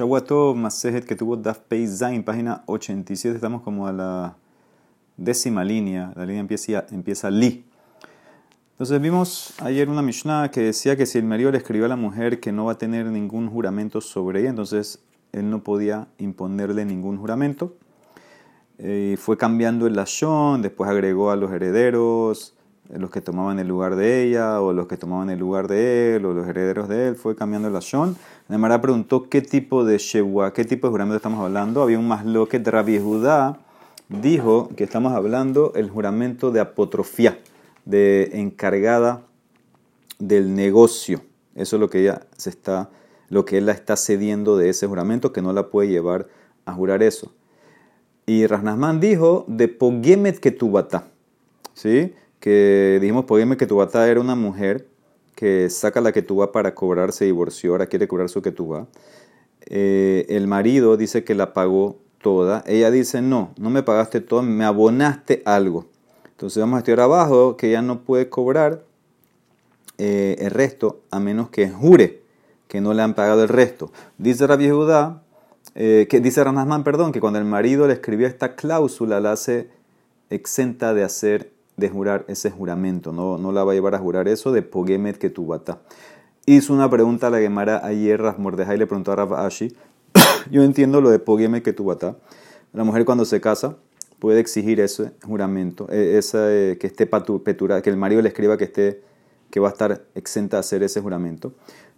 Shawato Masejet que tuvo Daf Zain, página 87, estamos como a la décima línea, la línea empieza, empieza Li. Entonces vimos ayer una Mishnah que decía que si el marido le escribió a la mujer que no va a tener ningún juramento sobre ella, entonces él no podía imponerle ningún juramento. Eh, fue cambiando el lashon, después agregó a los herederos, los que tomaban el lugar de ella, o los que tomaban el lugar de él, o los herederos de él, fue cambiando el lashon. Nemara preguntó qué tipo de shewa, qué tipo de juramento estamos hablando. Había un más que de Rabbi Judá dijo que estamos hablando el juramento de apotrofía, de encargada del negocio. Eso es lo que ella se está, lo que él la está cediendo de ese juramento, que no la puede llevar a jurar eso. Y Rasnasman dijo de Pogemet Ketubata, ¿sí? Que dijimos Pogemet Ketubata era una mujer que saca la Ketubá para cobrar, se divorció, ahora quiere cobrar su Ketubá. Eh, el marido dice que la pagó toda. Ella dice, no, no me pagaste todo, me abonaste algo. Entonces vamos a estudiar abajo que ella no puede cobrar eh, el resto a menos que jure que no le han pagado el resto. Dice Rabbi Judá, eh, que dice Ranasman, perdón, que cuando el marido le escribió esta cláusula la hace exenta de hacer, de jurar ese juramento, no, no la va a llevar a jurar eso de Pogemet que bata. Hizo una pregunta a la Gemara ayer, Rasmordejai le preguntó a Rav Ashi, yo entiendo lo de Pogemet que bata. La mujer cuando se casa puede exigir ese juramento, eh, eh, que esté petura, que el marido le escriba que esté que va a estar exenta de hacer ese juramento,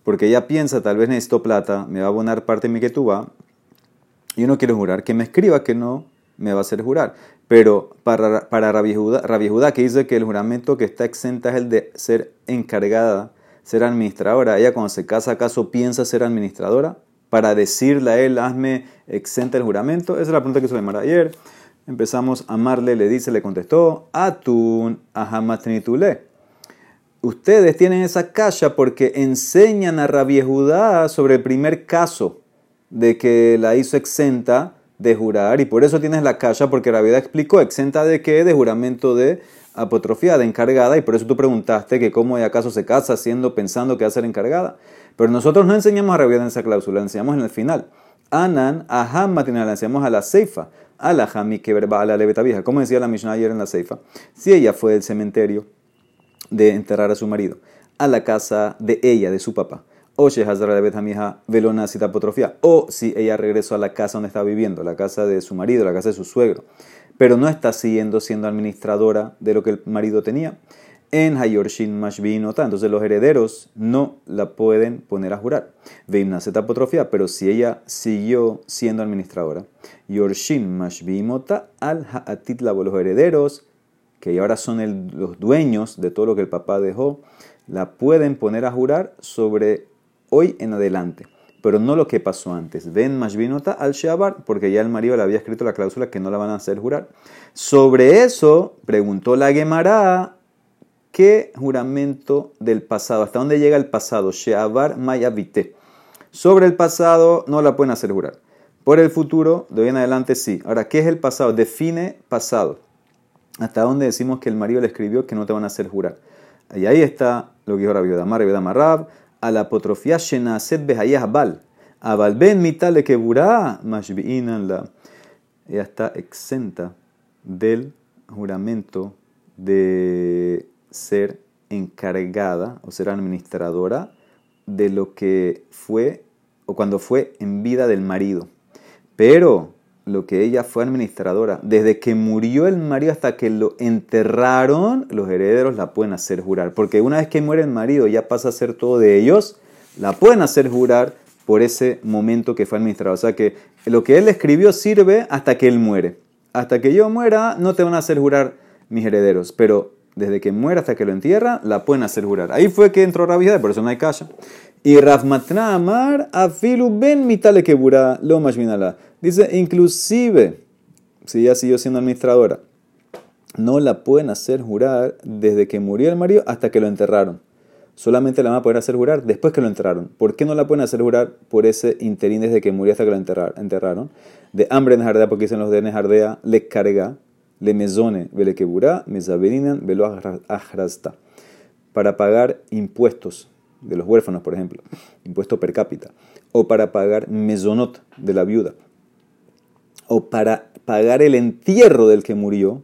porque ella piensa, tal vez necesito plata, me va a abonar parte de mi ketubá, yo no quiero jurar, que me escriba que no me va a hacer jurar. Pero para, para Rabbi, Judá, que dice que el juramento que está exenta es el de ser encargada, ser administradora. Ella cuando se casa, ¿acaso piensa ser administradora? Para decirle a él, hazme exenta el juramento. Esa es la pregunta que hizo Mar ayer. Empezamos a amarle, le dice, le contestó, Atun ahamatnitule. Ustedes tienen esa caja porque enseñan a Rabbi Judá sobre el primer caso de que la hizo exenta de jurar y por eso tienes la caja porque la vida explicó exenta de qué, de juramento de apotrofía, de encargada y por eso tú preguntaste que cómo y acaso se casa haciendo pensando que va a ser encargada. Pero nosotros no enseñamos a Rabbi en esa cláusula, la enseñamos en el final. Anan, aham matinal, la enseñamos a la ceifa, a la jami que verba a la leveta vieja. Como decía la Mishnah ayer en la ceifa, si ella fue del cementerio de enterrar a su marido, a la casa de ella, de su papá o Velona Citapotrofia, o si ella regresó a la casa donde está viviendo, la casa de su marido, la casa de su suegro, pero no está siguiendo siendo administradora de lo que el marido tenía. En Hayorshin Mashbinota, entonces los herederos no la pueden poner a jurar. Veimna Cetapotrofia, pero si ella siguió siendo administradora, Yorshin Mashbimota al Ha'atitlabo, los herederos, que ahora son los dueños de todo lo que el papá dejó, la pueden poner a jurar sobre hoy en adelante, pero no lo que pasó antes. Ven Mashbinota al Shabar, porque ya el marido le había escrito la cláusula que no la van a hacer jurar. Sobre eso preguntó la Gemara, ¿qué juramento del pasado? ¿Hasta dónde llega el pasado? Sheabar Mayavite. Sobre el pasado no la pueden hacer jurar. Por el futuro, de hoy en adelante sí. Ahora, ¿qué es el pasado? Define pasado. ¿Hasta dónde decimos que el marido le escribió que no te van a hacer jurar? Y ahí está lo que dijo Rabbi Odamar, Rabbi Rab, a la apotrofía shenaset behayah bal. Abal ben mitale keburá la. Ella está exenta del juramento de ser encargada o ser administradora de lo que fue o cuando fue en vida del marido. Pero lo que ella fue administradora, desde que murió el marido hasta que lo enterraron, los herederos la pueden hacer jurar. Porque una vez que muere el marido ya pasa a ser todo de ellos, la pueden hacer jurar por ese momento que fue administrado. O sea que lo que él escribió sirve hasta que él muere. Hasta que yo muera no te van a hacer jurar mis herederos, pero desde que muera hasta que lo entierra, la pueden hacer jurar. Ahí fue que entró Rabbi por eso no hay calla. Y Rafmatna Amar afilu ben mitale kebura lo mashminala. Dice, inclusive, si ella siguió siendo administradora, no la pueden hacer jurar desde que murió el marido hasta que lo enterraron. Solamente la van a poder hacer jurar después que lo enterraron. ¿Por qué no la pueden hacer jurar por ese interín desde que murió hasta que lo enterraron? De hambre en jardea, porque dicen los de jardea, le carga, le mezone, vele quebura, mezaberinan, velo ajrasta. Para pagar impuestos de los huérfanos, por ejemplo, impuesto per cápita o para pagar mesonot de la viuda, o para pagar el entierro del que murió,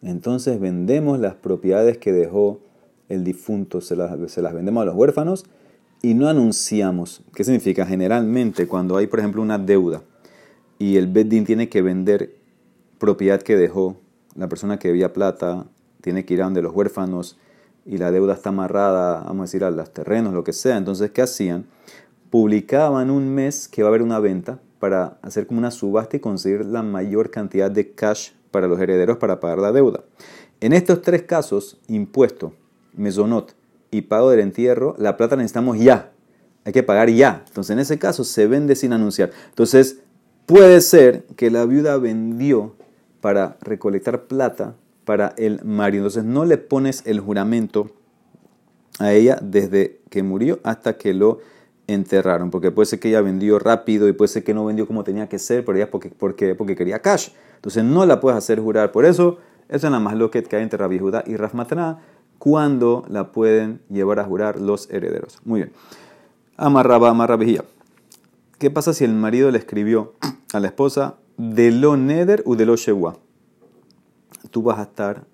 entonces vendemos las propiedades que dejó el difunto, se las, se las vendemos a los huérfanos y no anunciamos. ¿Qué significa? Generalmente cuando hay, por ejemplo, una deuda y el Beddin tiene que vender propiedad que dejó, la persona que debía plata tiene que ir a donde los huérfanos y la deuda está amarrada, vamos a decir, a los terrenos, lo que sea. Entonces, ¿qué hacían? Publicaban un mes que va a haber una venta para hacer como una subasta y conseguir la mayor cantidad de cash para los herederos para pagar la deuda. En estos tres casos, impuesto, mesonot y pago del entierro, la plata necesitamos ya. Hay que pagar ya. Entonces, en ese caso, se vende sin anunciar. Entonces, puede ser que la viuda vendió para recolectar plata para el marido. Entonces, no le pones el juramento a ella desde que murió hasta que lo enterraron. Porque puede ser que ella vendió rápido y puede ser que no vendió como tenía que ser, pero ella porque, porque, porque quería cash. Entonces, no la puedes hacer jurar. Por eso, eso es nada más lo que hay entre Rabbi Judá y Rafmatana cuando la pueden llevar a jurar los herederos. Muy bien. Amarraba, amarra ¿Qué pasa si el marido le escribió a la esposa de lo neder u de lo shewa? Tú vas a estar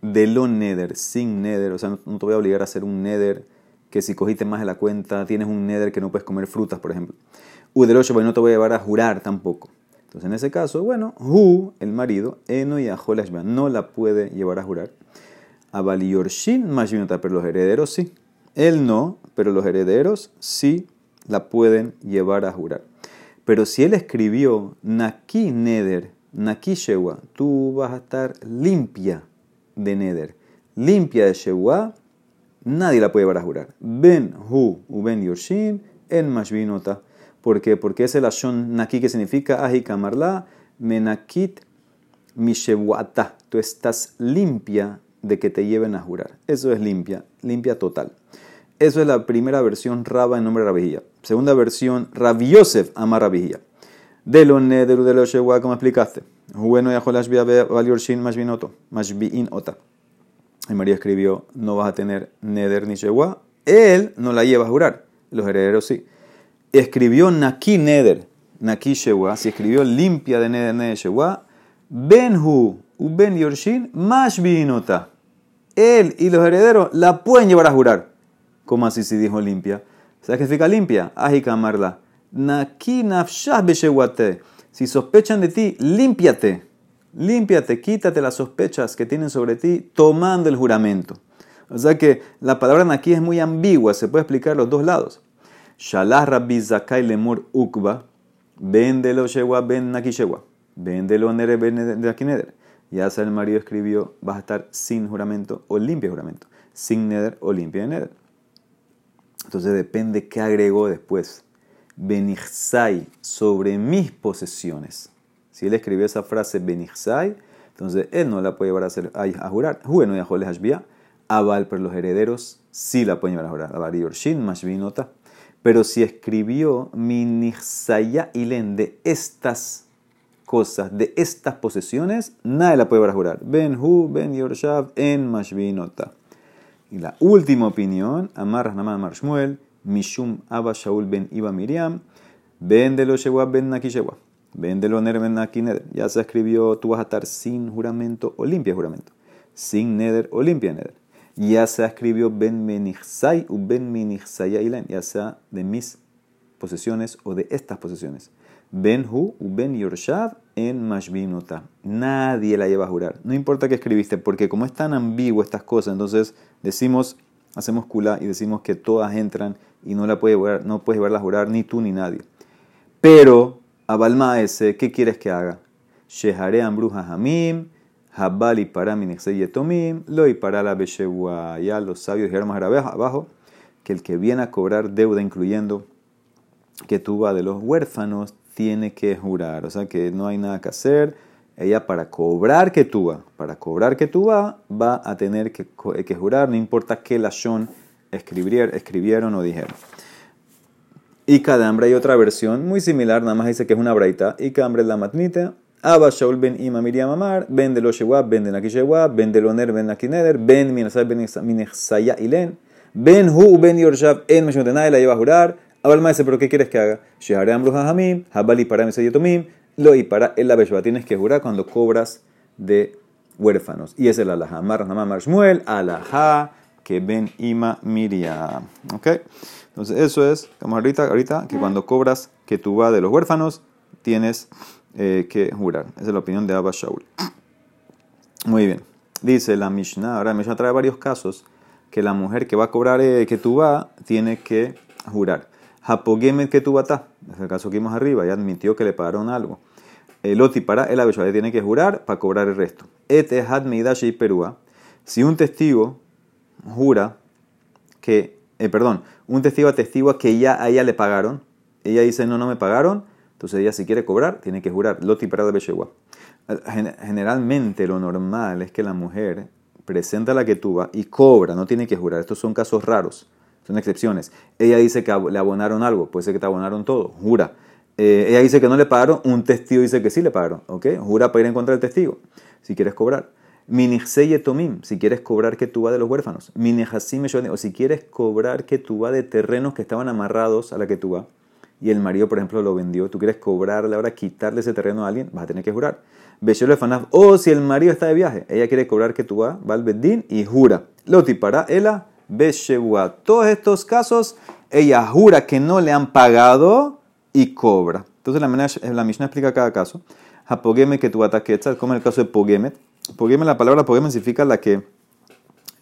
de lo neder, sin neder, o sea, no, te voy a obligar a hacer un neder que si cogiste más de la cuenta, tienes un neder que no puedes comer frutas, por ejemplo. U de lo shewa, no te voy a llevar a jurar tampoco. Entonces, en ese caso, bueno, hu, el marido, eno y ajolashba, no la puede llevar a jurar. Abaliyorshin Mashinota, pero los herederos sí. Él no, pero los herederos sí la pueden llevar a jurar. Pero si él escribió Naki Neder, Naki Shewa, tú vas a estar limpia de Neder, limpia de Shewa, nadie la puede llevar a jurar. Ben Hu, Ben Yorshin, en Mashvinota. ¿Por qué? Porque es el Ashon Naki que significa Ahikamarla, Menakit Mishewata. Tú estás limpia de que te lleven a jurar. Eso es limpia, limpia total. Eso es la primera versión Raba en nombre de Rabijía. Segunda versión, Rabi Yosef ama Rabijía. De lo nederu de lo shewa, como explicaste. Bueno, ya valiorshin mashbiin ota. Y María escribió, no vas a tener neder ni shewa. Él no la lleva a jurar. Los herederos sí. Escribió naki neder, naki shewa. Si escribió limpia de neder, neder shewa. Benhu, uben yorshin mashbiinota él y los herederos la pueden llevar a jurar. ¿Cómo así si dijo limpia? ¿Sabes qué significa limpia? Ajikamarla. Naki Si sospechan de ti, límpiate. Límpiate, quítate las sospechas que tienen sobre ti tomando el juramento. O sea que la palabra naki es muy ambigua, se puede explicar los dos lados. Shalah rabbi zakai lemur ukba, vendelo shewa ben naki shewa, vendelo nere ben naki neder. Ya sea el marido escribió, vas a estar sin juramento o limpio juramento, sin neder o limpio de neder. Entonces depende qué agregó después. Benixai sobre mis posesiones. Si él escribió esa frase Benixai, entonces él no la puede llevar a, hacer, a, jurar. Bueno, ya Joles Hashbia. Aval, pero los herederos sí la pueden llevar a jurar. Aval Yorshin, Mashvinota. Pero si escribió Minixaya Ilen de estas cosas de estas posesiones, nadie la puede jurar. Ben Hu, Ben Yorshav, en Mashvinota. Y la última opinión, Amar Naman Amar Shmuel, Mishum Abba Shaul Ben Iba Miriam, Ben de lo Shewab Ben Nakishewa, Ben de lo Ner Ben Nakineder. Ya se escribió, tú vas a estar sin juramento o limpia juramento, sin Neder o limpia Neder. Ya se escribió Ben Menichsai u Ben Menichsaya ya sea de mis posesiones o de estas posesiones. Ben Hu Ben Yorshav en Mashbinota. Nadie la lleva a jurar. No importa qué escribiste, porque como es tan ambiguo estas cosas, entonces decimos, hacemos kula y decimos que todas entran y no la puede no puedes llevarla a jurar ni tú ni nadie. Pero, Abalma ese, ¿qué quieres que haga? Shehare Ambruja Hamim, Habali para Yetomim, Loi para la Beshewa. Ya los sabios dijeron más abajo que el que viene a cobrar deuda, incluyendo que tuva de los huérfanos, tiene que jurar. O sea que no hay nada que hacer. Ella para cobrar que tú para cobrar que tú va a tener que, que jurar, no importa qué lashon escribieron, escribieron o dijeron. Y cada hambre hay otra versión muy similar, nada más dice que es una braita. Y cada hambre es la matnita. Abba Shaul ben Ima Miriam Amar, ben de lo Shewab, ben de Nakishewab, ben de lo Ner, ben Nakineder, ben Minasai, ben Minexaya Ilen, ben Hu, ben Yorshab, en Meshot, nadie la lleva a jurar. Abal Maese, pero ¿qué quieres que haga? Shehare Amru Jajamim, Habali para Mesayetomim, lo y para el la Tienes que jurar cuando cobras de huérfanos. Y es el alajá. Mar Shmuel, alajá, que ben ima miria. ¿Ok? Entonces, eso es, como ahorita, ahorita, que cuando cobras que tú vas de los huérfanos, tienes eh, que jurar. Esa es la opinión de Abba Shaul. Muy bien. Dice la Mishnah, ahora la Mishnah trae varios casos que la mujer que va a cobrar eh, que tú vas tiene que jurar. Tú vas es el caso que vimos arriba, ya admitió que le pagaron algo. El para el abeshua tiene que jurar para cobrar el resto. Etehad y perúa. Si un testigo jura que, eh, perdón, un testigo atestigua que ya a ella le pagaron, ella dice no, no me pagaron, entonces ella si quiere cobrar tiene que jurar. Loti para Beshua. Generalmente lo normal es que la mujer presenta la que tuva y cobra, no tiene que jurar. Estos son casos raros, son excepciones. Ella dice que le abonaron algo, puede ser que te abonaron todo, jura. Eh, ella dice que no le pagaron, un testigo dice que sí le pagaron, ¿ok? Jura para ir en contra del testigo, si quieres cobrar. Minixeye tomim, si quieres cobrar que tuva de los huérfanos. Minejasime o si quieres cobrar que tuva de terrenos que estaban amarrados a la que tuva y el marido, por ejemplo, lo vendió, tú quieres cobrarle ahora, quitarle ese terreno a alguien, vas a tener que jurar. O si el marido está de viaje, ella quiere cobrar que tú vas, va al bedín y jura. Lo tipará ela Beshewua. Todos estos casos, ella jura que no le han pagado y cobra. Entonces la, la Mishnah explica cada caso. Apogeme que tu ataquetzal, como en el caso de Pogemet. Pogemet, la palabra Pogemet significa la que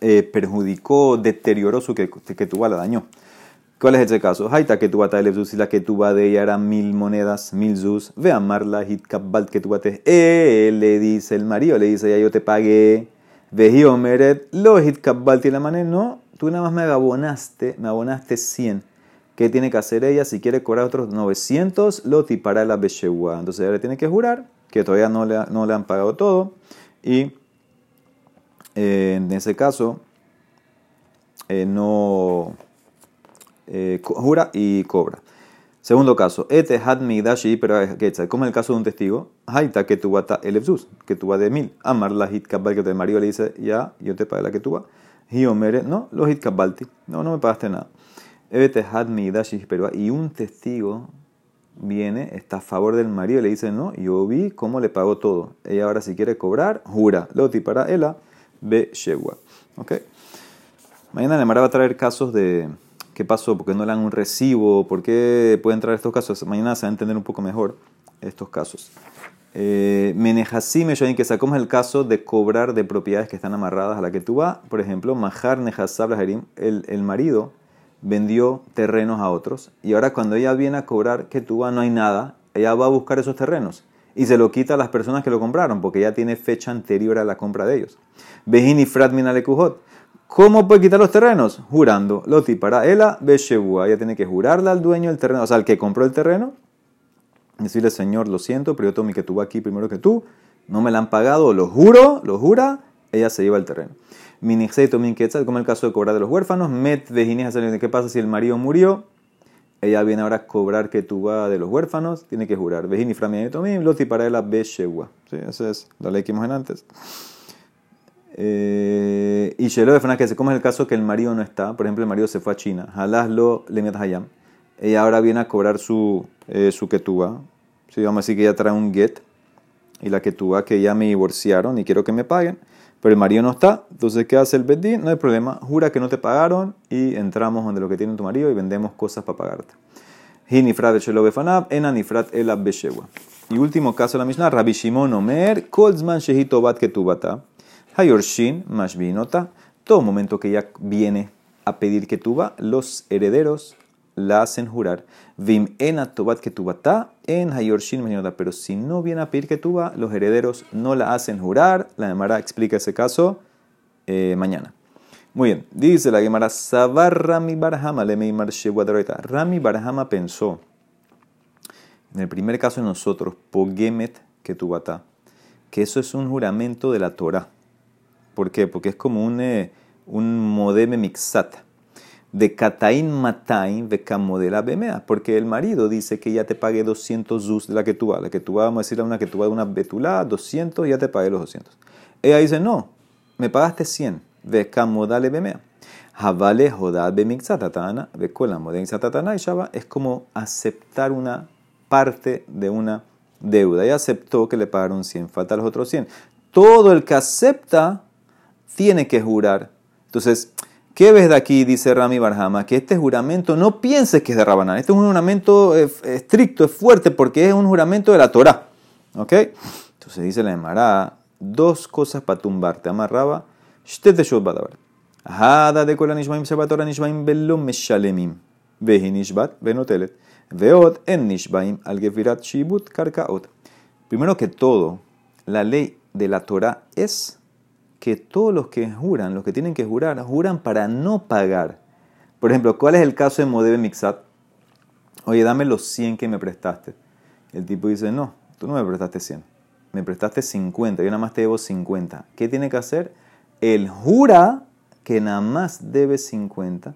eh, perjudicó, deterioró su que, que tu la dañó. ¿Cuál es ese caso? Haita que tu bata y la que tu de ella era mil monedas, mil zus. Ve amarla, hit kabbalt que tu bate. Él le dice el marido, le dice ya yo te pagué. Ve omeret, lo hit kabbalt y la mané. No, tú nada más me abonaste, me abonaste 100. ¿Qué tiene que hacer ella? Si quiere cobrar otros 900, lo tipará la beshewa. Entonces ella tiene que jurar que todavía no le, no le han pagado todo. Y eh, en ese caso, eh, no eh, jura y cobra. Segundo caso, ete had midashi, pero como el caso de un testigo, haita que tu bata el que tu de mil. Amar la hit que el marido le dice, ya, yo te pagué la que tu va. Hiomere, no, los hit no, no me pagaste nada. Y un testigo viene, está a favor del marido y le dice, no, yo vi cómo le pagó todo. Ella ahora si quiere cobrar, jura. Loti para ella, be shegua. ¿Ok? Mañana le va a traer casos de ¿Qué pasó? ¿Por qué no le dan un recibo? ¿Por qué pueden traer estos casos? Mañana se va a entender un poco mejor estos casos. Eh, Menejasí me que sacamos el caso de cobrar de propiedades que están amarradas a la que tú vas. Por ejemplo, Mahar Nejasab el, el marido vendió terrenos a otros y ahora cuando ella viene a cobrar que tú vas no hay nada, ella va a buscar esos terrenos y se lo quita a las personas que lo compraron porque ya tiene fecha anterior a la compra de ellos. Bejini Frat. ¿Cómo puede quitar los terrenos? Jurando. Loti para ella, Beshebua. Ella tiene que jurarle al dueño del terreno, o sea, al que compró el terreno. Decirle, Señor, lo siento, pero yo tomé que tú aquí primero que tú. No me la han pagado, lo juro, lo jura. Ella se lleva el terreno. Minixeito minquetzal, como el caso de cobrar de los huérfanos. Met de ¿Qué pasa si el marido murió? Ella viene ahora a cobrar vas de los huérfanos. Tiene que jurar. Vejini tomim, loti para ella, Beshebua. Sí, esa es la ley que vimos en antes. Eh, y Shelo de que se como es el caso que el marido no está, por ejemplo, el marido se fue a China, Halaslo le hayam. Ella ahora viene a cobrar su, eh, su ketúa. Sí, vamos a que ella trae un get y la ketúa que ya me divorciaron y quiero que me paguen, pero el marido no está. Entonces, ¿qué hace el bedín? No hay problema, jura que no te pagaron y entramos donde lo que tiene tu marido y vendemos cosas para pagarte. Hinifrat el Y último caso de la Mishnah, Rabbi Shimon Omer, Kolzman Shehito Bat Ketubata. Hayorshin, Mashbinota, todo momento que ella viene a pedir que tuba, los herederos la hacen jurar. Vim ena tobat que tubata en Hayorshin Mashbinota. Pero si no viene a pedir que tuba, los herederos no la hacen jurar. La Gemara explica ese caso eh, mañana. Muy bien, dice la Gemara, Sabar Rami Barhama le Rami Barhama pensó, en el primer caso de nosotros, Pogemet que tubata, que eso es un juramento de la Torah. ¿Por qué? Porque es como un, eh, un modeme mixat. De katain matain de camodela bemea. Porque el marido dice que ya te pague 200 zuz de la que tú vas. La que tú vas, vamos a decirle a una que tú vas de una betulá, 200, ya te pagué los 200. Ella dice, no, me pagaste 100 de camodale bemea. Havale Jodad Bemixatatana, de y Shaba, es como aceptar una parte de una deuda. Y aceptó que le pagaron 100, falta los otros 100. Todo el que acepta tiene que jurar. Entonces, ¿qué ves de aquí? Dice Rami Barhama, que este juramento no pienses que es de Rabanán. Este es un juramento eh, estricto, es fuerte, porque es un juramento de la Torah. ¿Ok? Entonces dice la Emara, dos cosas para tumbarte. Amarraba, Shtet de Hada de kola nishbaim sebatora meshalemim. Nishbat benotelet. Veot en nishbaim shibut karkaot. Primero que todo, la ley de la Torah es que todos los que juran, los que tienen que jurar, juran para no pagar. Por ejemplo, ¿cuál es el caso de Modebe Mixat? Oye, dame los 100 que me prestaste. El tipo dice, no, tú no me prestaste 100. Me prestaste 50, yo nada más te debo 50. ¿Qué tiene que hacer? Él jura que nada más debe 50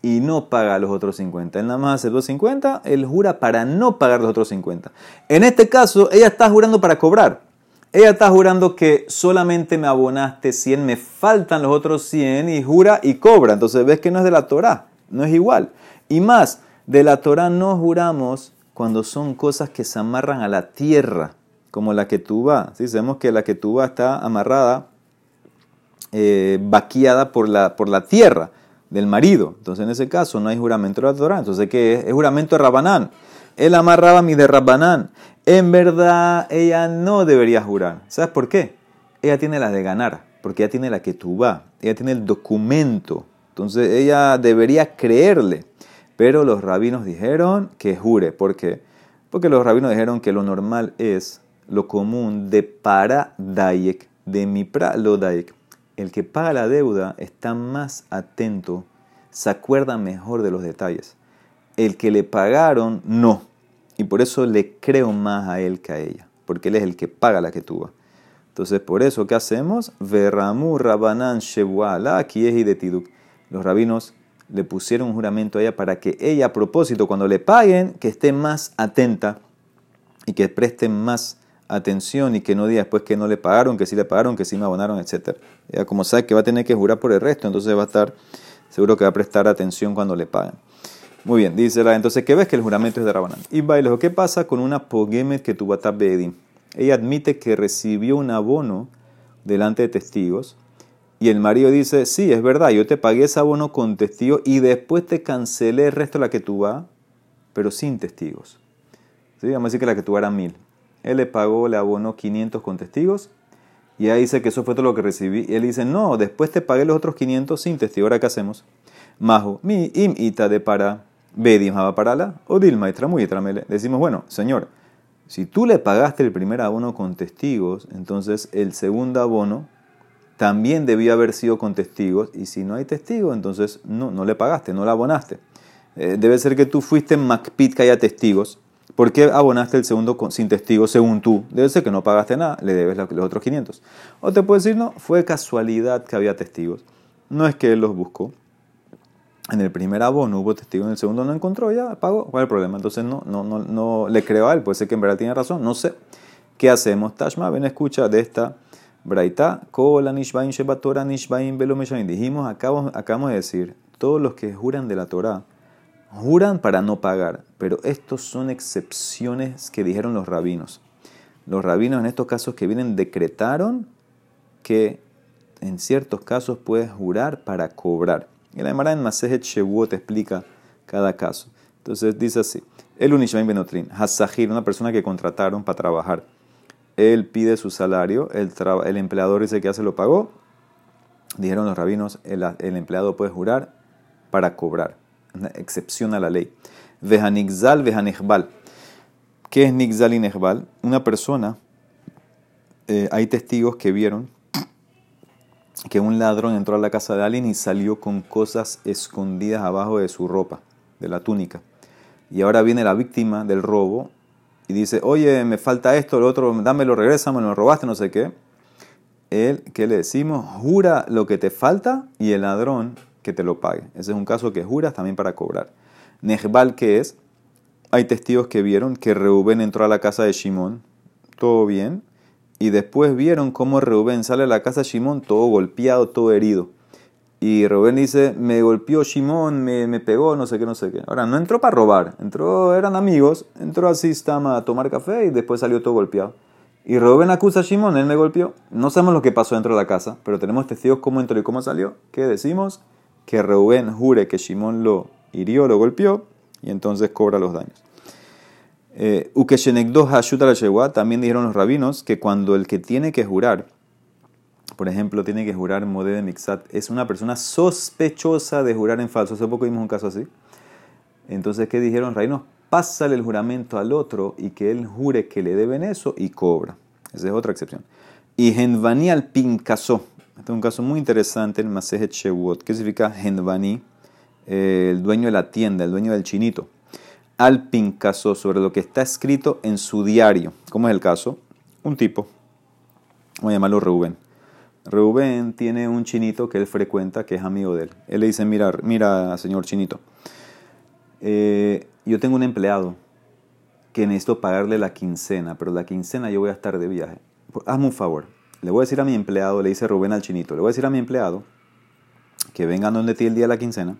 y no paga los otros 50. Él nada más hace 250, él jura para no pagar los otros 50. En este caso, ella está jurando para cobrar. Ella está jurando que solamente me abonaste 100, me faltan los otros 100 y jura y cobra. Entonces ves que no es de la Torah, no es igual. Y más, de la Torah no juramos cuando son cosas que se amarran a la tierra, como la que tú vas. ¿Sí? Sabemos que la que tú vas está amarrada eh, vaqueada por la, por la tierra del marido. Entonces, en ese caso, no hay juramento de la Torah. Entonces, ¿qué es? Es juramento de Rabanán. Él amarraba mi de Rabanán. En verdad, ella no debería jurar. ¿Sabes por qué? Ella tiene la de ganar, porque ella tiene la que tú vas. Ella tiene el documento. Entonces, ella debería creerle. Pero los rabinos dijeron que jure. ¿Por qué? Porque los rabinos dijeron que lo normal es lo común de para Dayek, de mi pra lo el que paga la deuda está más atento, se acuerda mejor de los detalles. El que le pagaron, no. Y por eso le creo más a él que a ella, porque él es el que paga la que tuvo. Entonces, por eso, ¿qué hacemos? Verramu Rabanan. Los rabinos le pusieron un juramento a ella para que ella, a propósito, cuando le paguen, que esté más atenta y que preste más atención y que no diga después que no le pagaron, que sí le pagaron, que sí me abonaron, etc. Ya como sabe que va a tener que jurar por el resto, entonces va a estar seguro que va a prestar atención cuando le paguen. Muy bien, dice la entonces, ¿qué ves que el juramento es de Rabanán? Y bailo, ¿qué pasa con una pogemet que tuvo Bedim? Ella admite que recibió un abono delante de testigos y el marido dice, sí, es verdad, yo te pagué ese abono con testigos y después te cancelé el resto de la que tú vas, pero sin testigos. Vamos a decir que la que tú era mil. Él le pagó, le abonó 500 con testigos. Y ahí dice que eso fue todo lo que recibí. Y él dice, no, después te pagué los otros 500 sin testigos. ¿Ahora qué hacemos? Majo, mi im ita de para, bedim para la, o dilma y tramele. Decimos, bueno, señor, si tú le pagaste el primer abono con testigos, entonces el segundo abono también debía haber sido con testigos. Y si no hay testigos, entonces no, no le pagaste, no le abonaste. Eh, debe ser que tú fuiste en Macpit que haya testigos ¿Por qué abonaste el segundo sin testigo según tú? Debe ser que no pagaste nada, le debes los otros 500. O te puedes decir, no, fue casualidad que había testigos. No es que él los buscó. En el primer abono hubo testigos, en el segundo no encontró, ya pagó. ¿Cuál es el problema? Entonces no, no, no, no le creo a él, puede ser que en verdad tiene razón, no sé. ¿Qué hacemos? Tashma, ven, escucha de esta braita. Dijimos, acabamos, acabamos de decir, todos los que juran de la Torah juran para no pagar, pero estos son excepciones que dijeron los rabinos. Los rabinos en estos casos que vienen decretaron que en ciertos casos puedes jurar para cobrar. Y la Emara en Masejet Shevuot explica cada caso. Entonces dice así: El Unishmaim Benotrin, Hasahir, una persona que contrataron para trabajar. Él pide su salario, el, el empleador dice que ya se lo pagó. Dijeron los rabinos: el, empleado puede jurar para cobrar una excepción a la ley. Vejanixal, vejanejbal. ¿Qué es nixal y nejbal? Una persona, eh, hay testigos que vieron que un ladrón entró a la casa de alguien y salió con cosas escondidas abajo de su ropa, de la túnica. Y ahora viene la víctima del robo y dice, oye, me falta esto, lo otro, dámelo, regresa, me lo robaste, no sé qué. Él, ¿qué le decimos? Jura lo que te falta y el ladrón que te lo pague. Ese es un caso que juras también para cobrar. Nejbal, ¿qué es? Hay testigos que vieron que Reuben entró a la casa de Shimón, todo bien, y después vieron cómo Reuben sale a la casa de Shimón todo golpeado, todo herido. Y Rubén dice, me golpeó Shimón, me, me, pegó, no sé qué, no sé qué. Ahora, no entró para robar, entró, eran amigos, entró así, estaba a tomar café y después salió todo golpeado. Y Rubén acusa a Shimón, él me golpeó. No sabemos lo que pasó dentro de la casa, pero tenemos testigos cómo entró y cómo salió. ¿Qué decimos? Que Rubén jure que Shimón lo hirió, lo golpeó y entonces cobra los daños. Eh, también dijeron los rabinos que cuando el que tiene que jurar, por ejemplo, tiene que jurar Modé de Mixat, es una persona sospechosa de jurar en falso. Hace poco vimos un caso así. Entonces, ¿qué dijeron rabinos? Pásale el juramento al otro y que él jure que le deben eso y cobra. Esa es otra excepción. Y Genvani al Pincasó. Este es un caso muy interesante en Masejet Shewot. ¿Qué significa Genvani? Eh, el dueño de la tienda, el dueño del chinito al pincaso sobre lo que está escrito en su diario. ¿Cómo es el caso? Un tipo, voy a llamarlo Reuben. Reuben tiene un chinito que él frecuenta, que es amigo de él. Él le dice, mira, mira señor chinito, eh, yo tengo un empleado que necesito pagarle la quincena, pero la quincena yo voy a estar de viaje. Hazme un favor. Le voy a decir a mi empleado, le dice Rubén al chinito, le voy a decir a mi empleado que venga donde ti el día de la quincena,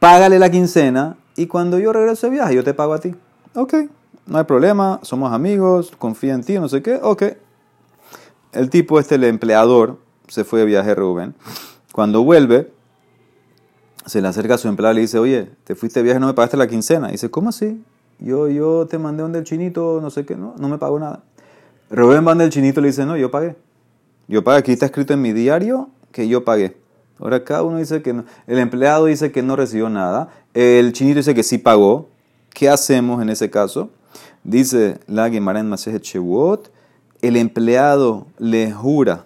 págale la quincena y cuando yo regreso de viaje, yo te pago a ti. Ok, no hay problema, somos amigos, confía en ti, no sé qué, ok. El tipo este, el empleador, se fue de viaje Rubén. Cuando vuelve, se le acerca a su empleado y le dice, oye, te fuiste de viaje, no me pagaste la quincena. Y dice, ¿cómo así? Yo, yo te mandé donde el chinito, no sé qué, no, no me pagó nada. Rubén donde el chinito y le dice, no, yo pagué. Yo pagué, aquí está escrito en mi diario que yo pagué. Ahora cada uno dice que no. El empleado dice que no recibió nada. El chinito dice que sí pagó. ¿Qué hacemos en ese caso? Dice la Gemara en el empleado le jura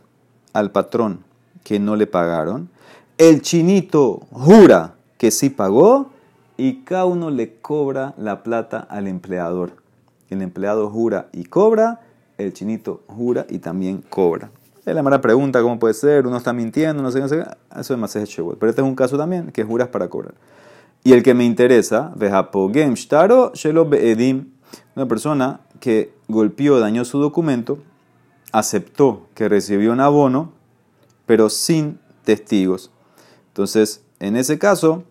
al patrón que no le pagaron. El chinito jura que sí pagó y cada uno le cobra la plata al empleador. El empleado jura y cobra, el chinito jura y también cobra. La mala pregunta, ¿cómo puede ser? Uno está mintiendo, no sé, no sé. Eso es más Pero este es un caso también que juras para cobrar. Y el que me interesa, Vejapogem Shtaro Shelo Beedim, una persona que golpeó, dañó su documento, aceptó que recibió un abono, pero sin testigos. Entonces, en ese caso,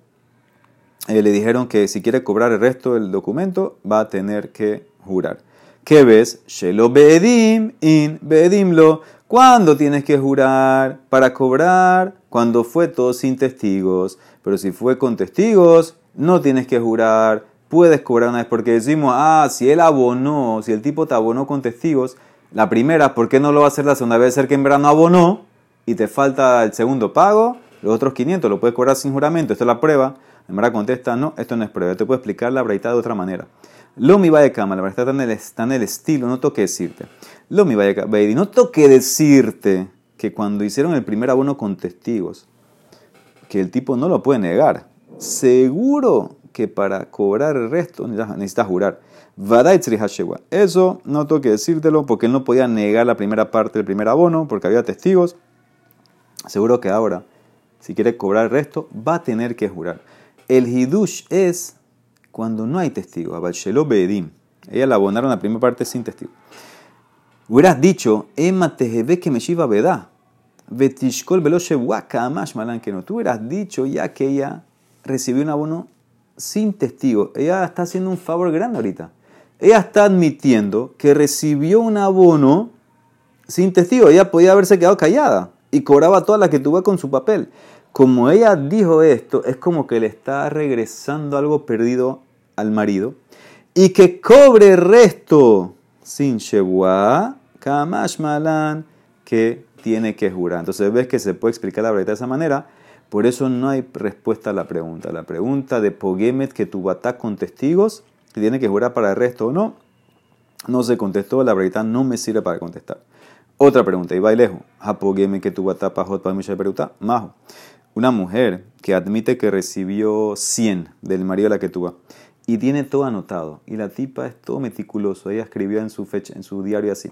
eh, le dijeron que si quiere cobrar el resto del documento, va a tener que jurar. ¿Qué ves? Shelo Beedim in Beedim lo ¿Cuándo tienes que jurar para cobrar? Cuando fue todo sin testigos. Pero si fue con testigos, no tienes que jurar. Puedes cobrar una vez porque decimos, ah, si él abonó, si el tipo te abonó con testigos, la primera, ¿por qué no lo va a hacer la segunda vez? Ser que en verano abonó y te falta el segundo pago, los otros 500 lo puedes cobrar sin juramento. Esto es la prueba. Verdad contesta, no, esto no es prueba. Te puedo explicar la braita de otra manera. Lo mi va de cama, la verdad está en, el, está en el estilo, no toque decirte. Lo mi va de no toque decirte que cuando hicieron el primer abono con testigos, que el tipo no lo puede negar. Seguro que para cobrar el resto necesitas jurar. Eso no tengo que decírtelo porque él no podía negar la primera parte del primer abono porque había testigos. Seguro que ahora, si quiere cobrar el resto, va a tener que jurar. El hidush es cuando no hay testigo. Abalshelo Bedim. Ella la abonaron la primera parte sin testigo. Hubieras dicho, Emma Tejebe que me shiva veda. Betishkol veloshe amash malan que no. Tú hubieras dicho ya que ella recibió un abono sin testigo. Ella está haciendo un favor grande ahorita. Ella está admitiendo que recibió un abono sin testigo. Ella podía haberse quedado callada y cobraba toda la que tuvo con su papel como ella dijo esto, es como que le está regresando algo perdido al marido y que cobre resto sin Shewa, Kamash Malan, que tiene que jurar. Entonces ves que se puede explicar la verdad de esa manera. Por eso no hay respuesta a la pregunta. La pregunta de Pogemet que tu batá con testigos, que tiene que jurar para el resto o no, no se contestó. La verdad no me sirve para contestar. Otra pregunta, y va lejos. Apogeme que tu batá pajot para pregunta. Majo una mujer que admite que recibió 100 del marido de la que tuvo. Y tiene todo anotado. Y la tipa es todo meticuloso, ella escribió en su fecha, en su diario así,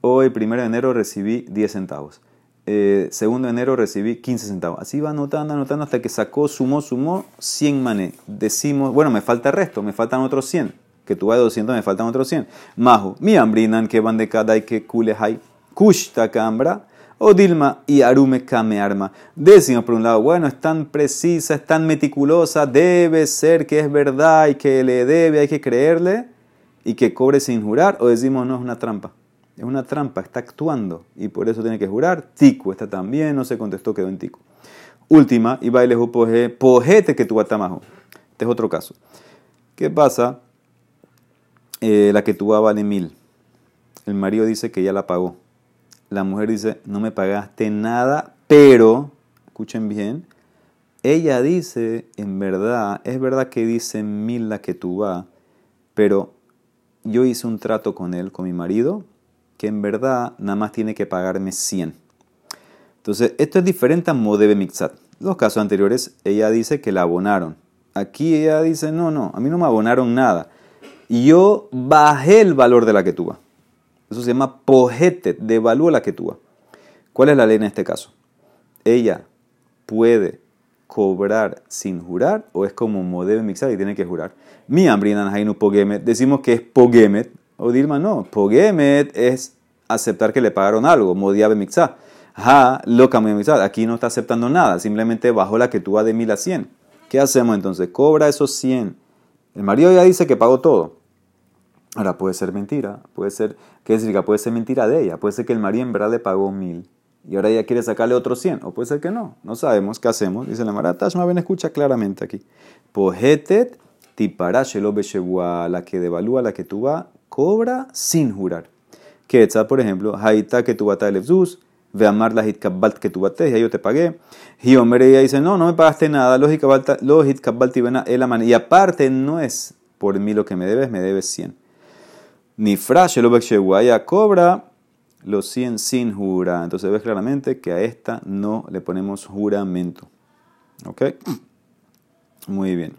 hoy primero de enero recibí 10 centavos, eh, segundo de enero recibí 15 centavos, así va anotando, anotando hasta que sacó, sumó, sumó 100 mané, decimos, bueno, me falta resto, me faltan otros 100, que tuve 200, me faltan otros 100, majo, mi ambrinan que van de cada y que kule hay, kushta cambra, O Dilma y Arume Kame Arma. Decimos por un lado, bueno, es tan precisa, es tan meticulosa, debe ser que es verdad y que le debe, hay que creerle y que cobre sin jurar. O decimos, no, es una trampa. Es una trampa, está actuando y por eso tiene que jurar. Tico está también, no se contestó, quedó en tico. Última, y baile pojete que tu atamajo. Este es otro caso. ¿Qué pasa? Eh, la que tu vale mil. El marido dice que ya la pagó. La mujer dice, no me pagaste nada, pero, escuchen bien, ella dice, en verdad, es verdad que dice mil la que tú va, pero yo hice un trato con él, con mi marido, que en verdad nada más tiene que pagarme 100. Entonces, esto es diferente a Modebe Mixat. Los casos anteriores, ella dice que la abonaron. Aquí ella dice, no, no, a mí no me abonaron nada. Y yo bajé el valor de la que tuva. Eso se llama pojete, devalúa la tuva. ¿Cuál es la ley en este caso? Ella puede cobrar sin jurar o es como Modebe Mixat y tiene que jurar. Mi hambrina no pogemet, decimos que es pogemet, o Dilma no, pogemet es aceptar que le pagaron algo, modiabe mixá. Ha, loca mixá, aquí no está aceptando nada, simplemente bajó la que de mil a cien. ¿Qué hacemos entonces? Cobra esos cien. El marido ya dice que pagó todo. Ahora puede ser mentira, puede ser, ¿qué significa? Puede ser mentira de ella, puede ser que el marido en verdad le pagó mil y ahora ella quiere sacarle otros cien, o puede ser que no, no sabemos, ¿qué hacemos? Dice la Mara, Tashma ven, escucha claramente aquí. Pohetet shelo la que devalúa la que tú cobra sin jurar. está por ejemplo, Haita que tu bata el ve amar la hitkabalt que bate, ya yo te pagué. Y hombre, ella dice, no, no me pagaste nada, los hitkabalt el aman. Y aparte, no es por mí lo que me debes, me debes 100. Ni frashe lo ya cobra los 100 sin jura. Entonces ves claramente que a esta no le ponemos juramento. ¿Ok? Muy bien.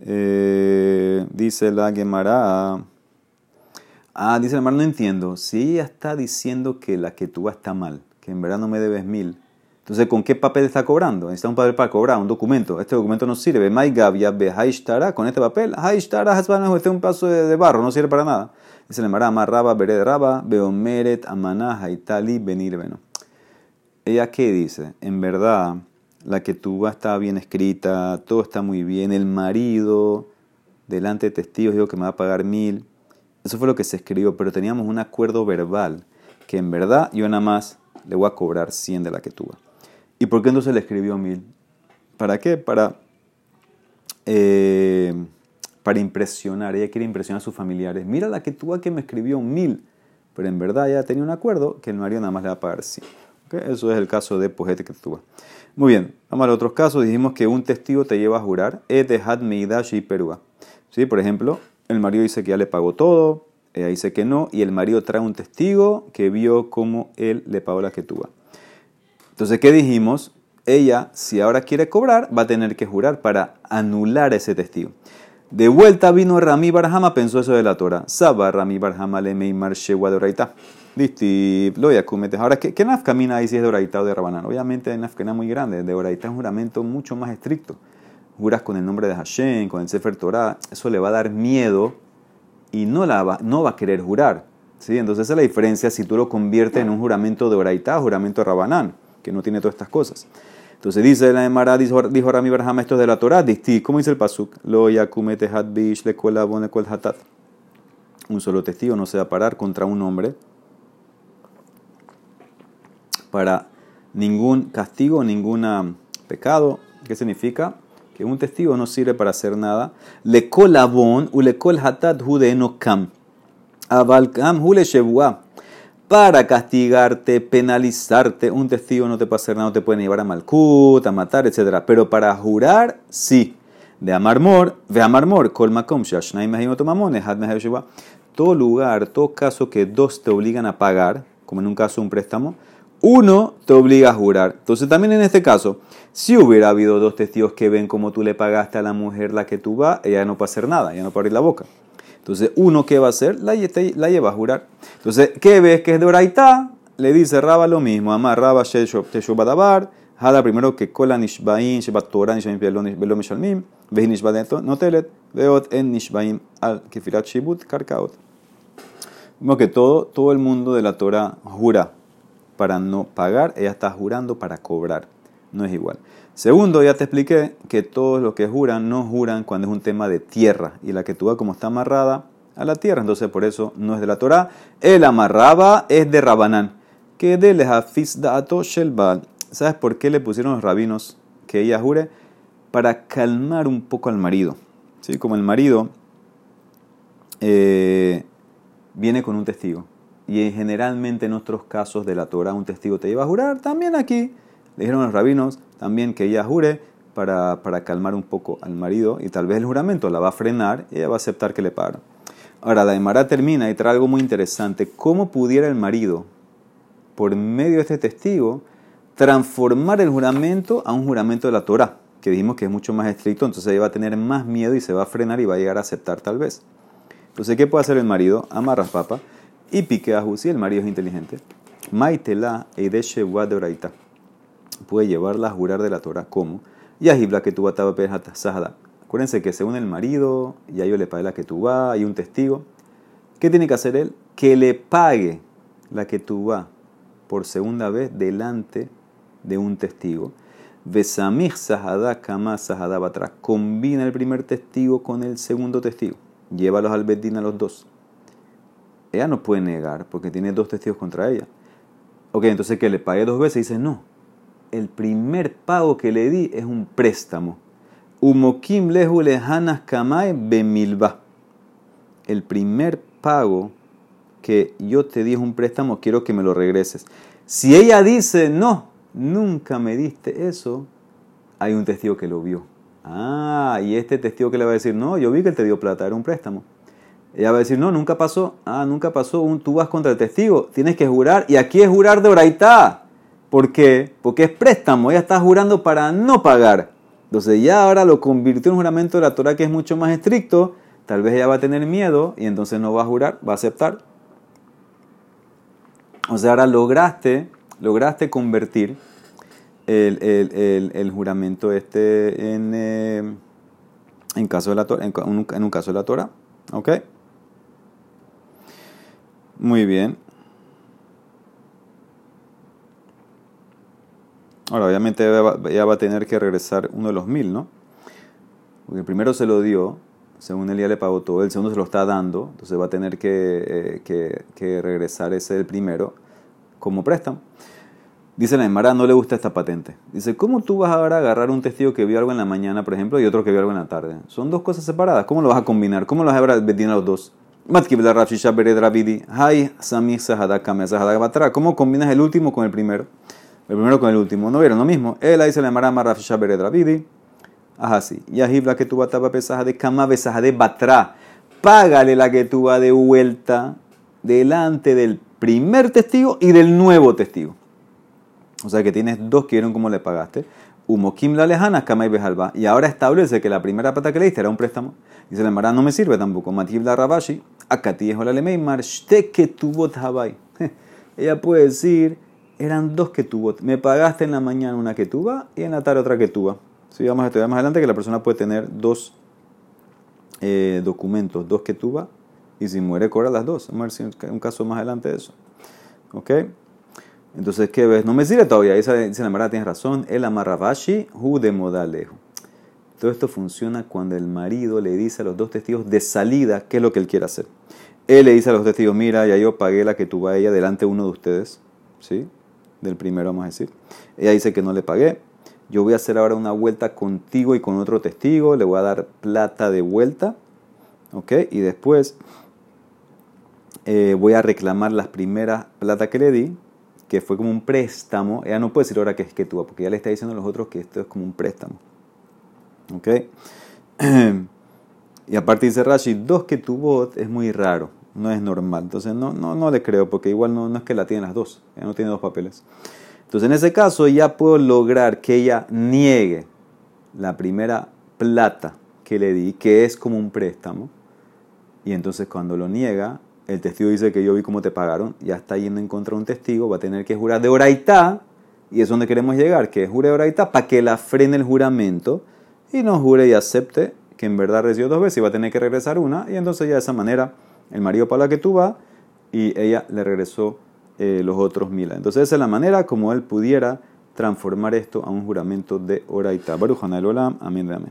Eh, dice la Gemara. Ah, dice la Gemara, no entiendo. Si ella está diciendo que la que tú está mal, que en verdad no me debes mil, entonces ¿con qué papel está cobrando? Necesita un papel para cobrar, un documento. Este documento no sirve. Gavia con este papel. Haishtara este un paso de, barro, no sirve para nada. Dice la Gemara, amarraba, vered raba, beomeret, amaná, haitali, bueno. ¿Ella qué dice? En verdad la que tuba está bien escrita, todo está muy bien, el marido delante de testigos dijo que me va a pagar mil. Eso fue lo que se escribió, pero teníamos un acuerdo verbal que en verdad yo nada más le voy a cobrar 100 de la que tuba. ¿Y por qué entonces le escribió mil? ¿Para qué? Para, eh, para impresionar. Ella quiere impresionar a sus familiares. Mira la que tuba que me escribió mil. Pero en verdad ya tenía un acuerdo que el marido nada más le va a pagar 100. Eso es el caso de Pojete que tuba. Muy bien, vamos a otros casos. Dijimos que un testigo te lleva a jurar. y perúa. ¿Sí? Por ejemplo, el marido dice que ya le pagó todo, ella dice que no, y el marido trae un testigo que vio cómo él le pagó la que tuvo. Entonces, ¿qué dijimos? Ella, si ahora quiere cobrar, va a tener que jurar para anular ese testigo. De vuelta vino Rami Barhama, pensó eso de la Torah. Saba Rami Barhama le meimar shewa de Listo, lo a cometer. Ahora, ¿qué, qué nafkamina ahí si es de Oraitá o de Rabanán? Obviamente hay nafkamina muy grande. De Oraitá es un juramento mucho más estricto. Juras con el nombre de Hashem, con el Sefer Torah. Eso le va a dar miedo y no, la va, no va a querer jurar. ¿sí? Entonces esa es la diferencia si tú lo conviertes en un juramento de Oraitá o juramento de Rabanán, que no tiene todas estas cosas. Entonces dice la Emara, dijo, dijo Rami Barhama, esto es de la Torah. ¿Cómo dice el Pasuk? Lo yakumete hatbish le hatat. Un solo testigo no se va a parar contra un hombre para ningún castigo, ningún pecado. ¿Qué significa? Que un testigo no sirve para hacer nada. Le colabón u le kol hatat kam. Avalkam hule Para castigarte, penalizarte, un testigo no te puede hacer nada, no te puede llevar a malkut, a matar, etc. Pero para jurar, sí. De amarmor, de amarmor, kol makom Todo lugar, todo caso que dos te obligan a pagar, como en un caso un préstamo, uno te obliga a jurar. Entonces también en este caso, si hubiera habido dos testigos que ven cómo tú le pagaste a la mujer la que tú vas, ella no puede hacer nada, ella no puede abrir la boca. Entonces uno ¿qué va a hacer, la, la lleva a jurar. Entonces, ¿qué ves que es de Oraitá? Le dice Raba lo mismo, Amar Raba Teshobadabar, Hada primero que Kola Nishbaim, Shebat Torah, Nishbaim Belo Mishalmim, Vehi Nishbaim Notelet, Veot en Nishbaim al Kefirat Shibut Karkaot. Vimos que todo, todo el mundo de la Torah jura para no pagar, ella está jurando para cobrar. No es igual. Segundo, ya te expliqué que todos los que juran no juran cuando es un tema de tierra. Y la que tú como está amarrada a la tierra, entonces por eso no es de la Torah. El amarraba es de Rabanán. Que de lehafiz da'ato shelbal. ¿Sabes por qué le pusieron los rabinos que ella jure? Para calmar un poco al marido. ¿Sí? Como el marido eh, viene con un testigo. Y generalmente en otros casos de la Torah un testigo te lleva a jurar. También aquí le dijeron los rabinos también que ella jure para, calmar un poco al marido. Y tal vez el juramento la va a frenar y ella va a aceptar que le pague. Ahora, la termina y trae algo muy interesante. ¿Cómo pudiera el marido, por medio de este testigo, transformar el juramento a un juramento de la Torah? Que dijimos que es mucho más estricto, entonces ella va a tener más miedo y se va a frenar y va a llegar a aceptar tal vez. Entonces, ¿qué puede hacer el marido? Amarras papa y pique a si el marido es inteligente. Maitela eideshe de Puede llevarla a jurar de la Torah. ¿Cómo? Y a que tú sahada Acuérdense que según el marido, ya yo le pagué la que vas, hay un testigo. ¿Qué tiene que hacer él? Que le pague la que vas por segunda vez delante de un testigo. Besamich sahada kama sahada batra. Combina el primer testigo con el segundo testigo. Llévalos al bedín a los dos. Ella no puede negar porque tiene dos testigos contra ella. Ok, entonces que le pague dos veces. Dice, no. El primer pago que le di es un préstamo. Umokim lehu lehanas kamae bemilba. El primer pago que yo te di es un préstamo, quiero que me lo regreses. Si ella dice, no, nunca me diste eso, hay un testigo que lo vio. Ah, y este testigo que le va a decir, no, yo vi que él te dio plata, era un préstamo. Ella va a decir, no, nunca pasó. Ah, nunca pasó. Tú vas contra el testigo, tienes que jurar. Y aquí es jurar de oraitá. ¿Por qué? Porque es préstamo. Ella está jurando para no pagar. Entonces ya ahora lo convirtió en un juramento de la Torah que es mucho más estricto. Tal vez ella va a tener miedo y entonces no va a jurar, va a aceptar. O sea, ahora lograste, lograste convertir el, juramento este en, eh, en, caso de la, en, un, en un caso de la Torah. ¿Ok? Muy bien. Ahora, obviamente ella va a tener que regresar uno de los mil, ¿no? Porque el primero se lo dio, según él le pagó todo, el segundo se lo está dando, entonces va a tener que, eh, regresar ese el primero como préstamo. Dice la Emara, no le gusta esta patente. Dice, ¿cómo tú vas ahora a agarrar un testigo que vio algo en la mañana, por ejemplo, y otro que vio algo en la tarde? Son dos cosas separadas. ¿Cómo lo vas a combinar? ¿Cómo los vas a ver a los dos? ¿Cómo combinas el último con el primero? El primero con el último. ¿No vieron lo mismo? Él ahí se le llamará Marrafisha Beredravidi. Ajá, sí. Y la que tú vas a pesaja de cama besaja de batra. Págale la que vas de vuelta delante del primer testigo y del nuevo testigo. O sea que tienes dos que vieron cómo le pagaste. Kim la lejana, kama y bejalba. Y ahora establece que la primera plata que le diste era un préstamo. Y se le llamará no me sirve tampoco. Matib la rabashi. Akati es la lemeimar. que tu Ella puede decir eran dos ketubot. Me pagaste en la mañana una ketuba y en la tarde otra ketuba. Si vamos a estudiar más adelante que la persona puede tener dos eh, documentos, dos ketubas, y si muere cobra las dos. Vamos a ver si un caso más adelante de eso. ¿Ok? Entonces, ¿qué ves? No me sirve todavía. Dice, dice la Mara, tienes razón. El amarrabashi hu de modalejo. Todo esto funciona cuando el marido le dice a los dos testigos de salida qué es lo que él quiere hacer. Él le dice a los testigos, mira, ya yo pagué la que tuvo a ella delante de uno de ustedes. ¿Sí? Del primero, vamos a decir. Ella dice que no le pagué. Yo voy a hacer ahora una vuelta contigo y con otro testigo. Le voy a dar plata de vuelta. ¿Ok? Y después eh, voy a reclamar las primeras plata que le di, que fue como un préstamo. Ella no puede decir ahora que es que tú, porque ya le está diciendo a los otros que esto es como un préstamo. ¿Ok? y aparte dice Rashi, dos que tu bot es muy raro no es normal. Entonces no, no, no le creo, porque igual no, es que la tiene las dos, ella no tiene dos papeles. Entonces en ese caso ya puedo lograr que ella niegue la primera plata que le di, que es como un préstamo. Y entonces cuando lo niega, el testigo dice que yo vi cómo te pagaron, ya está yendo en contra de un testigo, va a tener que jurar de oraitá, y es donde queremos llegar, que jure de oraitá para que la frene el juramento y no jure y acepte que en verdad recibió dos veces y va a tener que regresar una, y entonces ya de esa manera el marido para la que tú y ella le regresó eh, los otros mil. Entonces esa es la manera como él pudiera transformar esto a un juramento de Oraita. Baruch Olam, amén, amén.